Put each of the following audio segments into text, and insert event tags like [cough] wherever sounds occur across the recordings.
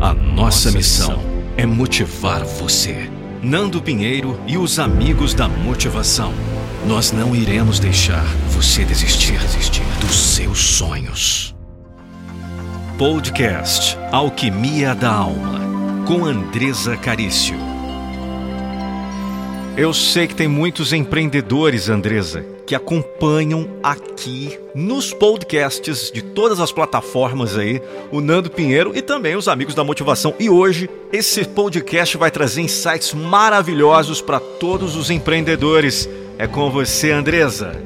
A nossa missão é motivar você. Nando Pinheiro e os amigos da motivação. Nós não iremos deixar você desistir, desistir dos seus sonhos. Podcast Alquimia da Alma, com Andresa Carício. Eu sei que tem muitos empreendedores, Andresa, que acompanham aqui nos podcasts de todas as plataformas aí, o Nando Pinheiro e também os amigos da motivação. E hoje esse podcast vai trazer insights maravilhosos para todos os empreendedores. É com você, Andresa.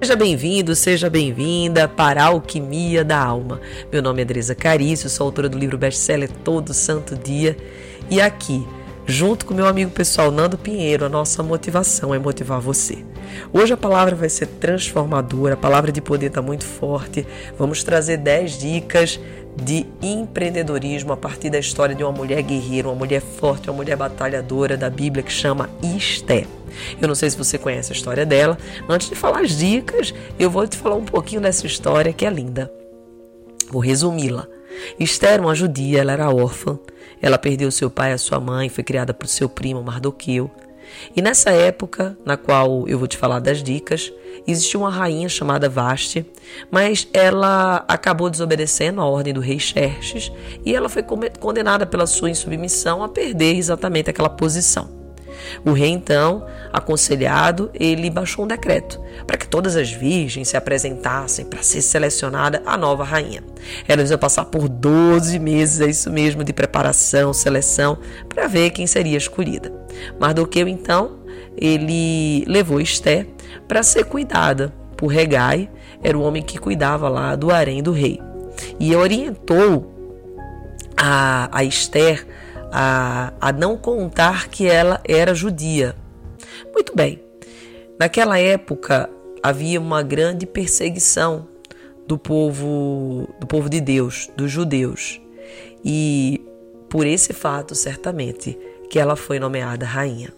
Seja bem-vindo, seja bem-vinda para a Alquimia da Alma. Meu nome é Andresa Carício, sou autora do livro best-seller Todo Santo Dia e aqui junto com meu amigo pessoal Nando Pinheiro, a nossa motivação é motivar você. Hoje a palavra vai ser transformadora, a palavra de poder está muito forte. Vamos trazer 10 dicas de empreendedorismo a partir da história de uma mulher guerreira, uma mulher forte, uma mulher batalhadora da Bíblia que chama Esté. Eu não sei se você conhece a história dela. Antes de falar as dicas, eu vou te falar um pouquinho dessa história que é linda. Vou resumi-la. Esther, uma judia, ela era órfã. Ela perdeu seu pai e sua mãe, foi criada por seu primo Mardoqueu. E nessa época, na qual eu vou te falar das dicas, existia uma rainha chamada Vaste, mas ela acabou desobedecendo a ordem do rei Xerxes e ela foi condenada pela sua insubmissão a perder exatamente aquela posição. O rei, então, aconselhado, ele baixou um decreto para que todas as virgens se apresentassem para ser selecionada a nova rainha. Elas iam passar por 12 meses, é isso mesmo, de preparação, seleção, para ver quem seria escolhida. Mardoqueu, então, ele levou Esté para ser cuidada por Regai, era o homem que cuidava lá do harém do rei. E orientou a, a Esther a, a não contar que ela era judia. Muito bem, naquela época havia uma grande perseguição do povo do povo de Deus, dos judeus. E por esse fato, certamente, que ela foi nomeada rainha.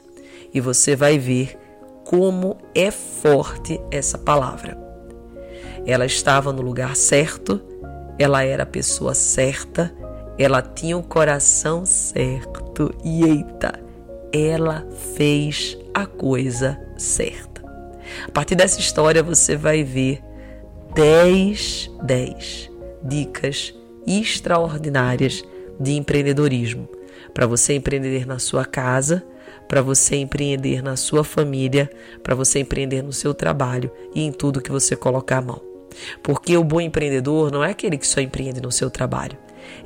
E você vai ver como é forte essa palavra. Ela estava no lugar certo, ela era a pessoa certa ela tinha o coração certo e eita, ela fez a coisa certa. A partir dessa história você vai ver 10, 10 dicas extraordinárias de empreendedorismo para você empreender na sua casa, para você empreender na sua família, para você empreender no seu trabalho e em tudo que você colocar a mão. Porque o bom empreendedor não é aquele que só empreende no seu trabalho,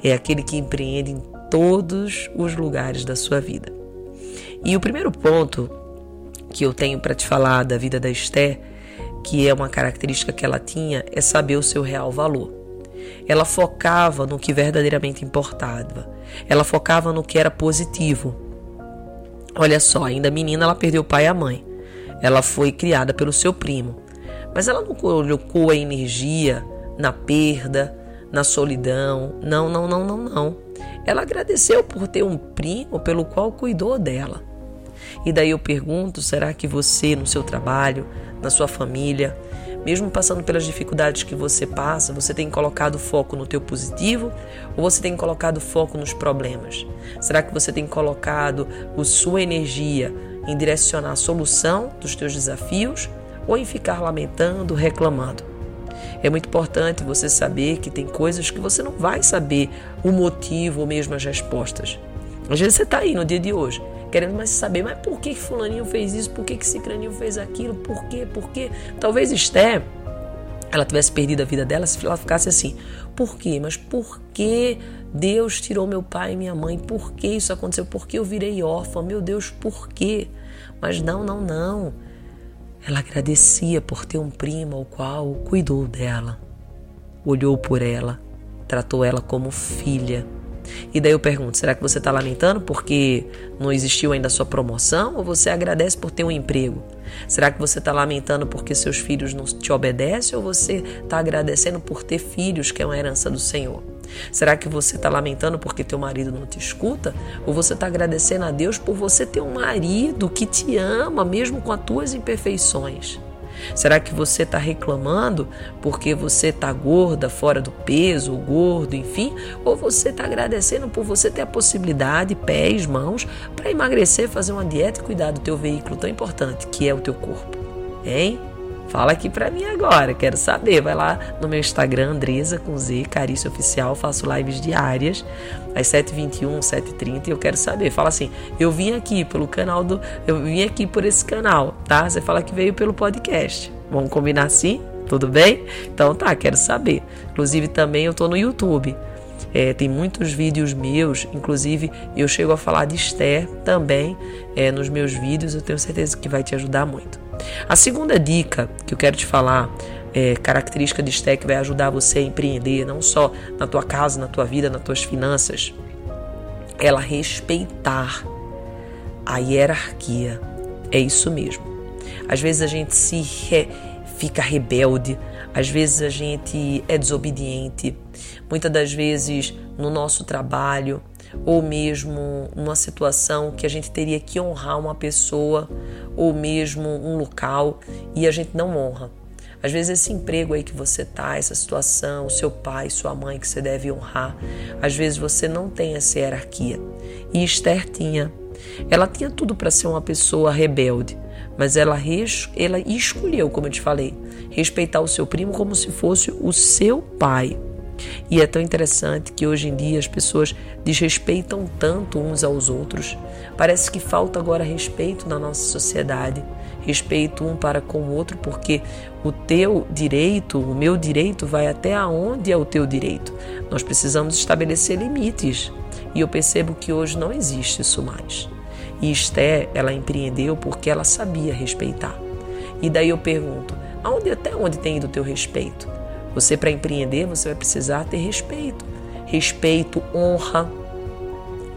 é aquele que empreende em todos os lugares da sua vida. E o primeiro ponto que eu tenho para te falar da vida da Esther, que é uma característica que ela tinha, é saber o seu real valor. Ela focava no que verdadeiramente importava. Ela focava no que era positivo. Olha só, ainda menina, ela perdeu o pai e a mãe. Ela foi criada pelo seu primo. Mas ela não colocou a energia na perda, na solidão. Não, não, não, não, não. Ela agradeceu por ter um primo pelo qual cuidou dela. E daí eu pergunto: será que você, no seu trabalho, na sua família, mesmo passando pelas dificuldades que você passa, você tem colocado foco no teu positivo ou você tem colocado foco nos problemas? Será que você tem colocado a sua energia em direcionar a solução dos teus desafios ou em ficar lamentando, reclamando? É muito importante você saber que tem coisas que você não vai saber o motivo ou mesmo as respostas. Às vezes você está aí no dia de hoje, querendo mais saber, mas por que, fulaninho fez isso? Por que, que cicraninho fez aquilo? Por quê? Por quê? Talvez Esther, ela tivesse perdido a vida dela se ela ficasse assim, por quê? Mas por que Deus tirou meu pai e minha mãe? Por que isso aconteceu? Por que eu virei órfã? Meu Deus, por quê? Mas não, não, não. Ela agradecia por ter um primo ao qual cuidou dela, olhou por ela, tratou ela como filha. E daí eu pergunto: será que você está lamentando porque não existiu ainda a sua promoção ou você agradece por ter um emprego? Será que você está lamentando porque seus filhos não te obedecem ou você está agradecendo por ter filhos, que é uma herança do Senhor? Será que você está lamentando porque teu marido não te escuta? Ou você está agradecendo a Deus por você ter um marido que te ama, mesmo com as tuas imperfeições? Será que você está reclamando porque você está gorda, fora do peso, ou gordo, enfim? Ou você está agradecendo por você ter a possibilidade, pés, mãos, para emagrecer, fazer uma dieta e cuidar do teu veículo tão importante que é o teu corpo? Hein? Fala aqui pra mim agora, quero saber. Vai lá no meu Instagram, Andresa com Z, Carício Oficial, faço lives diárias, às 7h21, 7h30, e eu quero saber. Fala assim, eu vim aqui pelo canal do. Eu vim aqui por esse canal, tá? Você fala que veio pelo podcast. Vamos combinar assim? Tudo bem? Então tá, quero saber. Inclusive também eu tô no YouTube. É, tem muitos vídeos meus, inclusive eu chego a falar de Esther também é, nos meus vídeos, eu tenho certeza que vai te ajudar muito. A segunda dica que eu quero te falar é, característica de Esther que vai ajudar você a empreender, não só na tua casa, na tua vida, nas tuas finanças, ela respeitar a hierarquia. É isso mesmo. Às vezes a gente se re, fica rebelde, às vezes a gente é desobediente, muitas das vezes no nosso trabalho ou mesmo numa situação que a gente teria que honrar uma pessoa ou mesmo um local e a gente não honra. Às vezes esse emprego aí que você tá, essa situação, seu pai, sua mãe que você deve honrar, às vezes você não tem essa hierarquia. E Esther tinha. Ela tinha tudo para ser uma pessoa rebelde, mas ela, ela escolheu, como eu te falei, respeitar o seu primo como se fosse o seu pai. E é tão interessante que hoje em dia as pessoas desrespeitam tanto uns aos outros. Parece que falta agora respeito na nossa sociedade, respeito um para com o outro, porque o teu direito, o meu direito vai até aonde é o teu direito. Nós precisamos estabelecer limites. E eu percebo que hoje não existe isso mais. E Esté, ela empreendeu porque ela sabia respeitar. E daí eu pergunto, aonde até onde tem ido o teu respeito? Você, para empreender, você vai precisar ter respeito. Respeito, honra,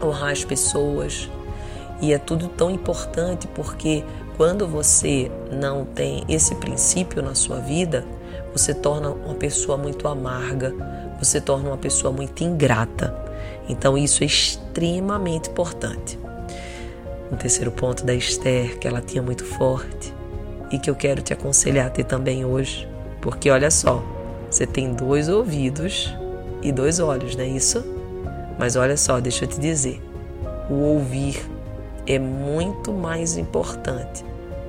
honrar as pessoas. E é tudo tão importante porque quando você não tem esse princípio na sua vida, você torna uma pessoa muito amarga, você torna uma pessoa muito ingrata. Então isso é extremamente importante. Um terceiro ponto da Esther que ela tinha muito forte e que eu quero te aconselhar a ter também hoje, porque olha só, você tem dois ouvidos e dois olhos, não é isso? Mas olha só, deixa eu te dizer: o ouvir é muito mais importante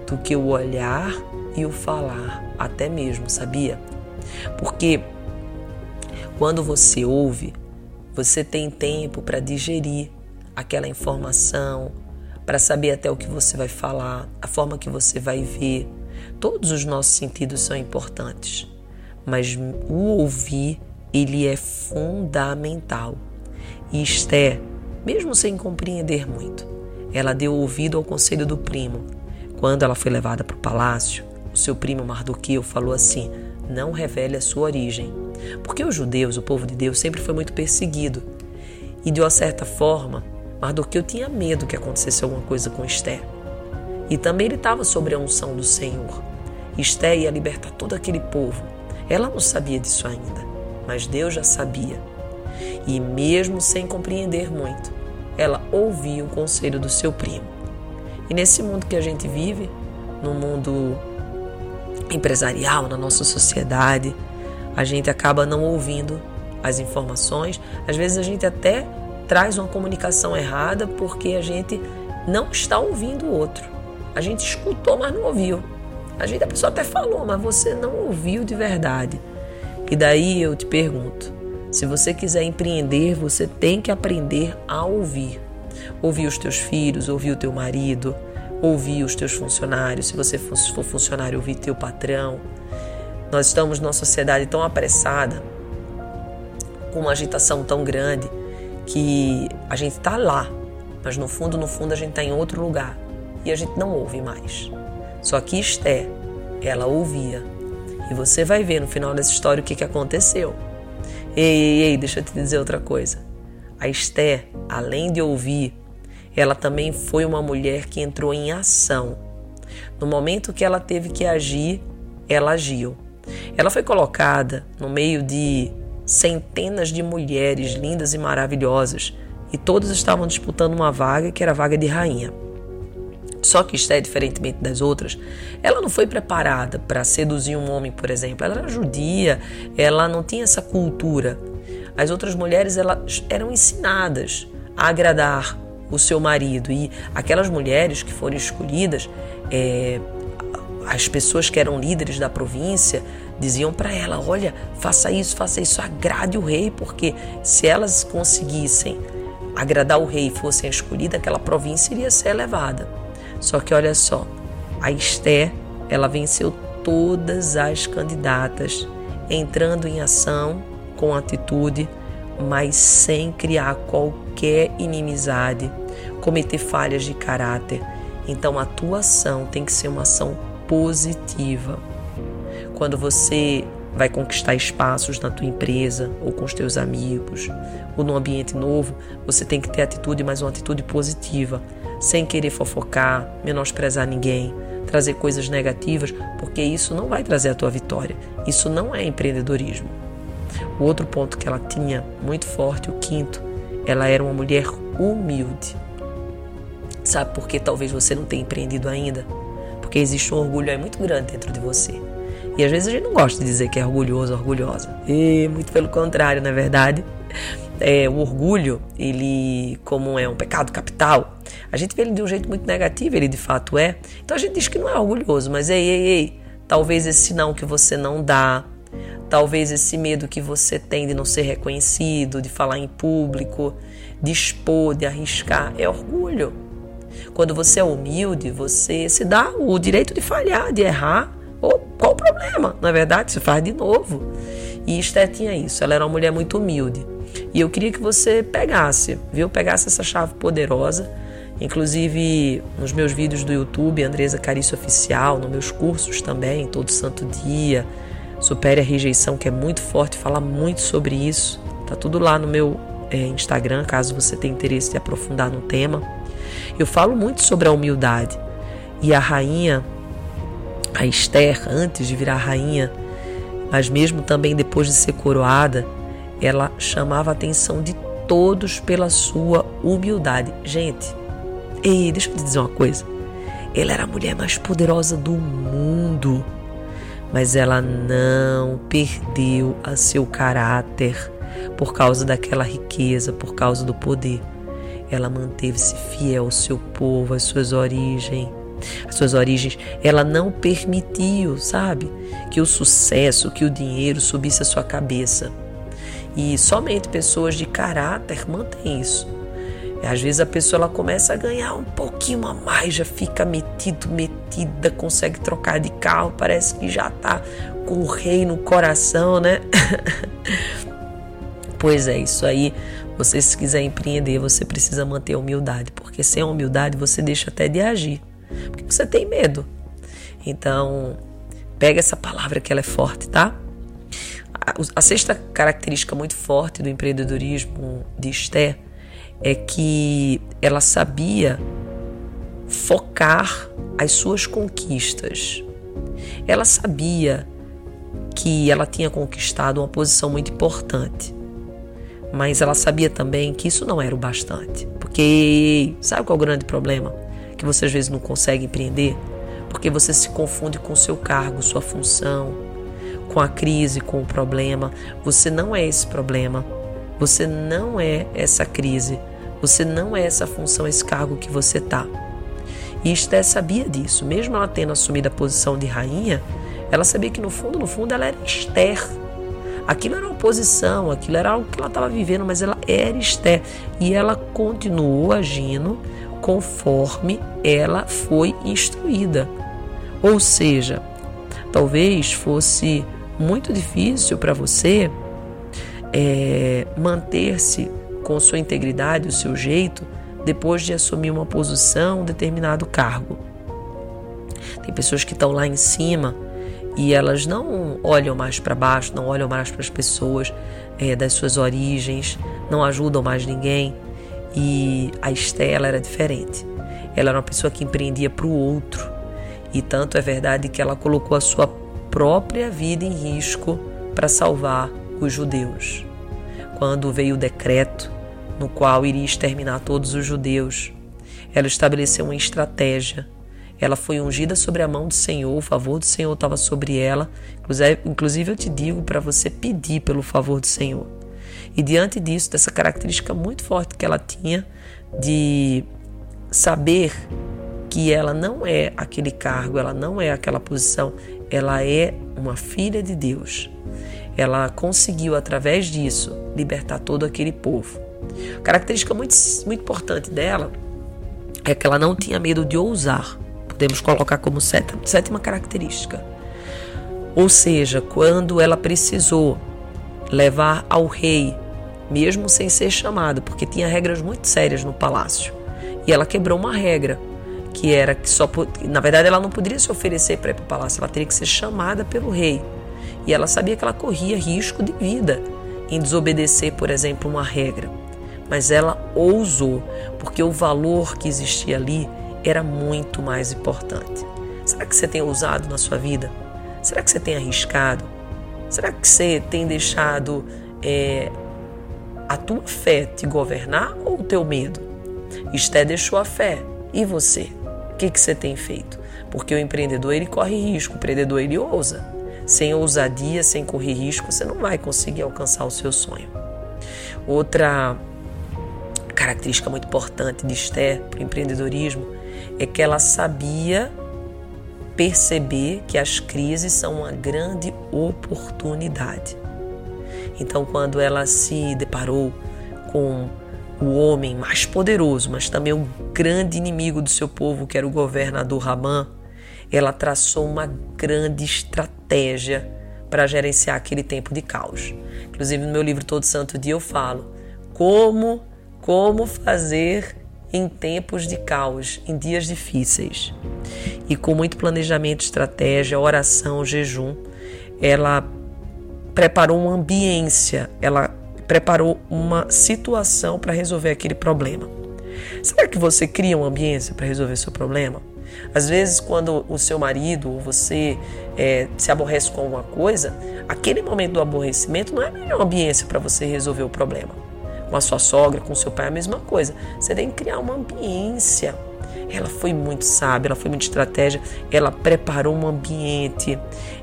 do que o olhar e o falar, até mesmo, sabia? Porque quando você ouve, você tem tempo para digerir aquela informação, para saber até o que você vai falar, a forma que você vai ver. Todos os nossos sentidos são importantes mas o ouvir ele é fundamental. E Esther, mesmo sem compreender muito, ela deu ouvido ao conselho do primo. Quando ela foi levada para o palácio, o seu primo Mardoqueu falou assim: não revele a sua origem. Porque os judeus, o povo de Deus, sempre foi muito perseguido. E de uma certa forma, Mardoqueu tinha medo que acontecesse alguma coisa com Esther. E também ele estava sobre a unção do Senhor. Esther ia libertar todo aquele povo. Ela não sabia disso ainda, mas Deus já sabia. E mesmo sem compreender muito, ela ouvia o conselho do seu primo. E nesse mundo que a gente vive, no mundo empresarial, na nossa sociedade, a gente acaba não ouvindo as informações. Às vezes a gente até traz uma comunicação errada porque a gente não está ouvindo o outro. A gente escutou, mas não ouviu. A gente, a pessoa até falou, mas você não ouviu de verdade. E daí eu te pergunto: se você quiser empreender, você tem que aprender a ouvir. Ouvir os teus filhos, ouvir o teu marido, ouvir os teus funcionários. Se você for funcionário, ouvir teu patrão. Nós estamos numa sociedade tão apressada, com uma agitação tão grande, que a gente está lá, mas no fundo, no fundo, a gente está em outro lugar e a gente não ouve mais. Só que Esté, ela ouvia. E você vai ver no final dessa história o que, que aconteceu. Ei, ei, ei, deixa eu te dizer outra coisa. A Esté, além de ouvir, ela também foi uma mulher que entrou em ação. No momento que ela teve que agir, ela agiu. Ela foi colocada no meio de centenas de mulheres lindas e maravilhosas e todas estavam disputando uma vaga que era a vaga de rainha. Só que Esté, diferentemente das outras, ela não foi preparada para seduzir um homem, por exemplo. Ela era judia, ela não tinha essa cultura. As outras mulheres elas eram ensinadas a agradar o seu marido e aquelas mulheres que foram escolhidas, é, as pessoas que eram líderes da província diziam para ela: olha, faça isso, faça isso, agrade o rei, porque se elas conseguissem agradar o rei e fossem escolhidas, aquela província iria ser elevada. Só que olha só, a Esther, ela venceu todas as candidatas, entrando em ação com atitude, mas sem criar qualquer inimizade, cometer falhas de caráter. Então a tua ação tem que ser uma ação positiva. Quando você vai conquistar espaços na tua empresa ou com os teus amigos ou num ambiente novo, você tem que ter atitude, mas uma atitude positiva sem querer fofocar, menosprezar ninguém, trazer coisas negativas, porque isso não vai trazer a tua vitória. Isso não é empreendedorismo. O outro ponto que ela tinha muito forte, o quinto, ela era uma mulher humilde. Sabe por que talvez você não tenha empreendido ainda? Porque existe um orgulho aí muito grande dentro de você. E às vezes a gente não gosta de dizer que é orgulhoso, orgulhosa. E muito pelo contrário, na é verdade. É, o orgulho, ele, como é um pecado capital, a gente vê ele de um jeito muito negativo, ele de fato é. Então a gente diz que não é orgulhoso, mas ei, ei, ei, talvez esse não que você não dá, talvez esse medo que você tem de não ser reconhecido, de falar em público, de expor, de arriscar, é orgulho. Quando você é humilde, você se dá o direito de falhar, de errar. Ou qual o problema? Na verdade, você faz de novo. E Esther tinha isso, ela era uma mulher muito humilde. E eu queria que você pegasse, viu? Pegasse essa chave poderosa Inclusive nos meus vídeos do YouTube, Andresa Carício Oficial, nos meus cursos também, todo santo dia, Supere a Rejeição, que é muito forte, fala muito sobre isso. Tá tudo lá no meu é, Instagram, caso você tenha interesse de aprofundar no tema. Eu falo muito sobre a humildade. E a rainha, a Esther, antes de virar rainha, mas mesmo também depois de ser coroada, ela chamava a atenção de todos pela sua humildade. Gente, Ei, deixa eu te dizer uma coisa. Ela era a mulher mais poderosa do mundo, mas ela não perdeu a seu caráter por causa daquela riqueza, por causa do poder. Ela manteve-se fiel ao seu povo, às suas origens. As suas origens, ela não permitiu, sabe, que o sucesso, que o dinheiro subisse a sua cabeça. E somente pessoas de caráter mantêm isso. Às vezes a pessoa ela começa a ganhar um pouquinho a mais, já fica metido, metida, consegue trocar de carro, parece que já tá com o rei no coração, né? [laughs] pois é, isso aí. Você se quiser empreender, você precisa manter a humildade, porque sem a humildade você deixa até de agir, porque você tem medo. Então, pega essa palavra que ela é forte, tá? A sexta característica muito forte do empreendedorismo de Esther é que ela sabia focar as suas conquistas. Ela sabia que ela tinha conquistado uma posição muito importante. Mas ela sabia também que isso não era o bastante. Porque sabe qual é o grande problema? Que você às vezes não consegue empreender? Porque você se confunde com seu cargo, sua função, com a crise, com o problema. Você não é esse problema. Você não é essa crise. Você não é essa função, esse cargo que você tá. E Esther sabia disso. Mesmo ela tendo assumido a posição de rainha, ela sabia que no fundo, no fundo, ela era Esther. Aquilo era uma posição, aquilo era algo que ela estava vivendo, mas ela era Esther. E ela continuou agindo conforme ela foi instruída. Ou seja, talvez fosse muito difícil para você é, manter-se com sua integridade, o seu jeito, depois de assumir uma posição, um determinado cargo. Tem pessoas que estão lá em cima e elas não olham mais para baixo, não olham mais para as pessoas é, das suas origens, não ajudam mais ninguém. E a Estela era diferente. Ela era uma pessoa que empreendia para o outro. E tanto é verdade que ela colocou a sua própria vida em risco para salvar os judeus. Quando veio o decreto no qual iria exterminar todos os judeus. Ela estabeleceu uma estratégia Ela foi ungida sobre a mão do Senhor, o favor do Senhor estava sobre ela. Inclusive, eu te digo para você pedir pelo favor do Senhor. E diante disso, dessa característica muito forte que ela tinha de saber que ela não é aquele cargo, ela não é aquela posição, ela é uma filha de Deus. Ela conseguiu, através disso, libertar todo aquele povo. Característica muito, muito importante dela é que ela não tinha medo de ousar. Podemos colocar como sétima, sétima característica. Ou seja, quando ela precisou levar ao rei, mesmo sem ser chamada, porque tinha regras muito sérias no palácio, e ela quebrou uma regra que era que só na verdade ela não poderia se oferecer para ir para o palácio, ela teria que ser chamada pelo rei. E ela sabia que ela corria risco de vida em desobedecer, por exemplo, uma regra. Mas ela ousou, porque o valor que existia ali era muito mais importante. Será que você tem ousado na sua vida? Será que você tem arriscado? Será que você tem deixado é, a tua fé te governar ou o teu medo? Esté deixou a fé. E você? O que, que você tem feito? Porque o empreendedor ele corre risco, o empreendedor ele ousa. Sem ousadia, sem correr risco, você não vai conseguir alcançar o seu sonho. Outra característica muito importante de Esther para o empreendedorismo é que ela sabia perceber que as crises são uma grande oportunidade. Então, quando ela se deparou com o homem mais poderoso, mas também o grande inimigo do seu povo, que era o governador Ramã, ela traçou uma grande estratégia para gerenciar aquele tempo de caos. Inclusive no meu livro Todo Santo Dia eu falo como como fazer em tempos de caos, em dias difíceis. E com muito planejamento, estratégia, oração, jejum, ela preparou uma ambiência, ela preparou uma situação para resolver aquele problema. Será que você cria uma ambiência para resolver seu problema? Às vezes, quando o seu marido ou você é, se aborrece com alguma coisa, aquele momento do aborrecimento não é a melhor ambiência para você resolver o problema. Com a sua sogra, com o seu pai, a mesma coisa. Você tem que criar uma ambiência. Ela foi muito sábia, ela foi muito estratégia, ela preparou um ambiente,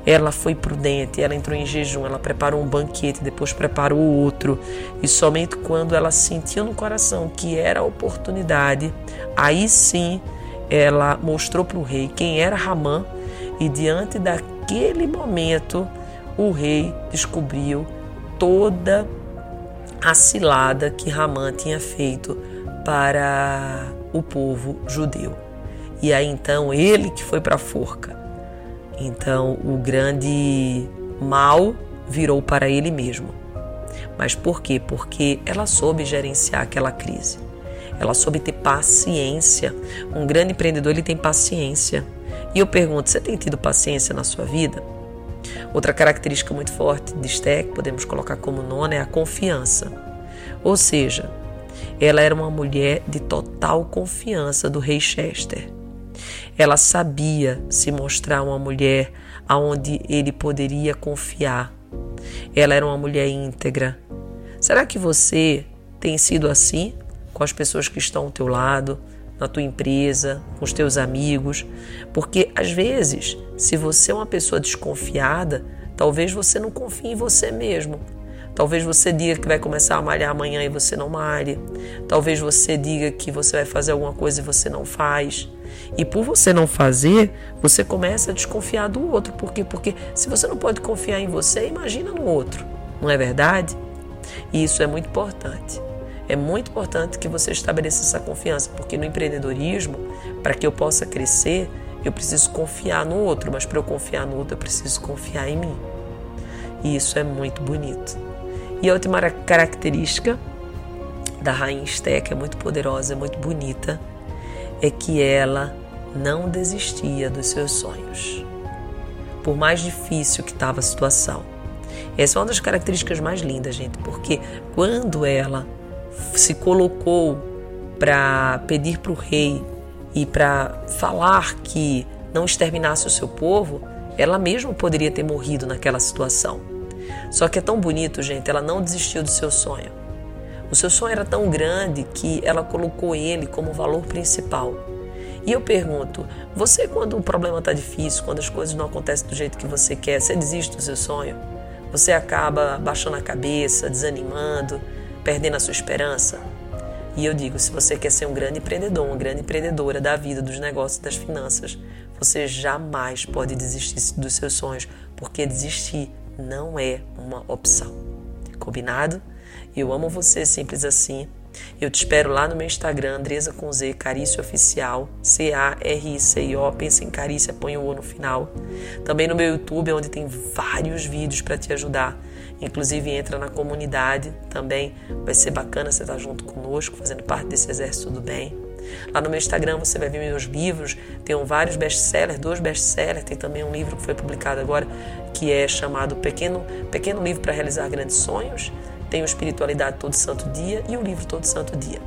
ela foi prudente, ela entrou em jejum, ela preparou um banquete, depois preparou outro. E somente quando ela sentiu no coração que era a oportunidade, aí sim ela mostrou para o rei quem era Ramã e diante daquele momento o rei descobriu toda a cilada que Ramã tinha feito para o povo judeu. E aí então ele que foi para a forca. Então o grande mal virou para ele mesmo. Mas por quê? Porque ela soube gerenciar aquela crise. Ela soube ter paciência. Um grande empreendedor ele tem paciência. E eu pergunto, você tem tido paciência na sua vida? Outra característica muito forte de que podemos colocar como nona, é a confiança. Ou seja, ela era uma mulher de total confiança do rei Chester. Ela sabia se mostrar uma mulher aonde ele poderia confiar. Ela era uma mulher íntegra. Será que você tem sido assim? com as pessoas que estão ao teu lado, na tua empresa, com os teus amigos, porque às vezes, se você é uma pessoa desconfiada, talvez você não confie em você mesmo. Talvez você diga que vai começar a malhar amanhã e você não malhe. Talvez você diga que você vai fazer alguma coisa e você não faz. E por você não fazer, você começa a desconfiar do outro. Por quê? Porque se você não pode confiar em você, imagina no outro. Não é verdade? E isso é muito importante. É muito importante que você estabeleça essa confiança, porque no empreendedorismo, para que eu possa crescer, eu preciso confiar no outro, mas para eu confiar no outro, eu preciso confiar em mim. E isso é muito bonito. E a última característica da Rainha Esté, que é muito poderosa, é muito bonita, é que ela não desistia dos seus sonhos. Por mais difícil que estava a situação. Essa é uma das características mais lindas, gente, porque quando ela se colocou para pedir para o rei e para falar que não exterminasse o seu povo, ela mesma poderia ter morrido naquela situação. Só que é tão bonito, gente, ela não desistiu do seu sonho. O seu sonho era tão grande que ela colocou ele como valor principal. E eu pergunto: você, quando o problema está difícil, quando as coisas não acontecem do jeito que você quer, você desiste do seu sonho? Você acaba baixando a cabeça, desanimando, perdendo a sua esperança? E eu digo: se você quer ser um grande empreendedor, uma grande empreendedora da vida, dos negócios, das finanças, você jamais pode desistir dos seus sonhos, porque desistir não é uma opção. Combinado? Eu amo você, simples assim. Eu te espero lá no meu Instagram, Andresa com Z, Carício Oficial, C-A-R-I-C-I-O, pensa em Carícia, põe o O no final. Também no meu YouTube, onde tem vários vídeos para te ajudar. Inclusive entra na comunidade também, vai ser bacana você estar junto conosco, fazendo parte desse exército do bem. Lá no meu Instagram você vai ver meus livros, tem vários best-sellers, dois best-sellers, tem também um livro que foi publicado agora que é chamado Pequeno, Pequeno Livro para Realizar Grandes Sonhos. Tem o Espiritualidade Todo Santo Dia e o livro Todo Santo Dia.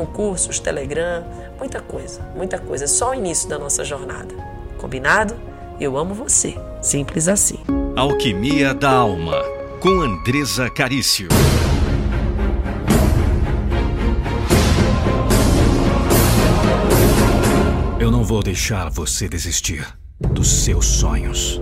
O cursos, Telegram, muita coisa, muita coisa. É só o início da nossa jornada. Combinado? Eu amo você. Simples assim. Alquimia da Alma, com Andresa Carício. Eu não vou deixar você desistir dos seus sonhos.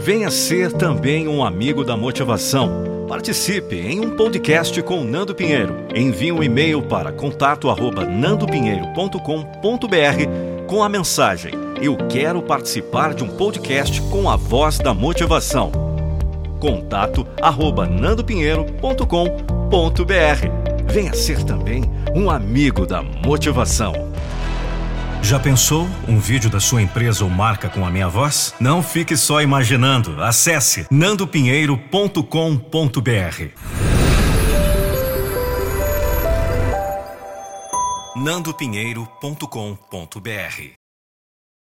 Venha ser também um amigo da motivação. Participe em um podcast com Nando Pinheiro. Envie um e-mail para contato@nandopinheiro.com.br com a mensagem: Eu quero participar de um podcast com a voz da motivação. contato@nandopinheiro.com.br. Venha ser também um amigo da motivação. Já pensou um vídeo da sua empresa ou marca com a minha voz? Não fique só imaginando. Acesse nandopinheiro.com.br. nandopinheiro.com.br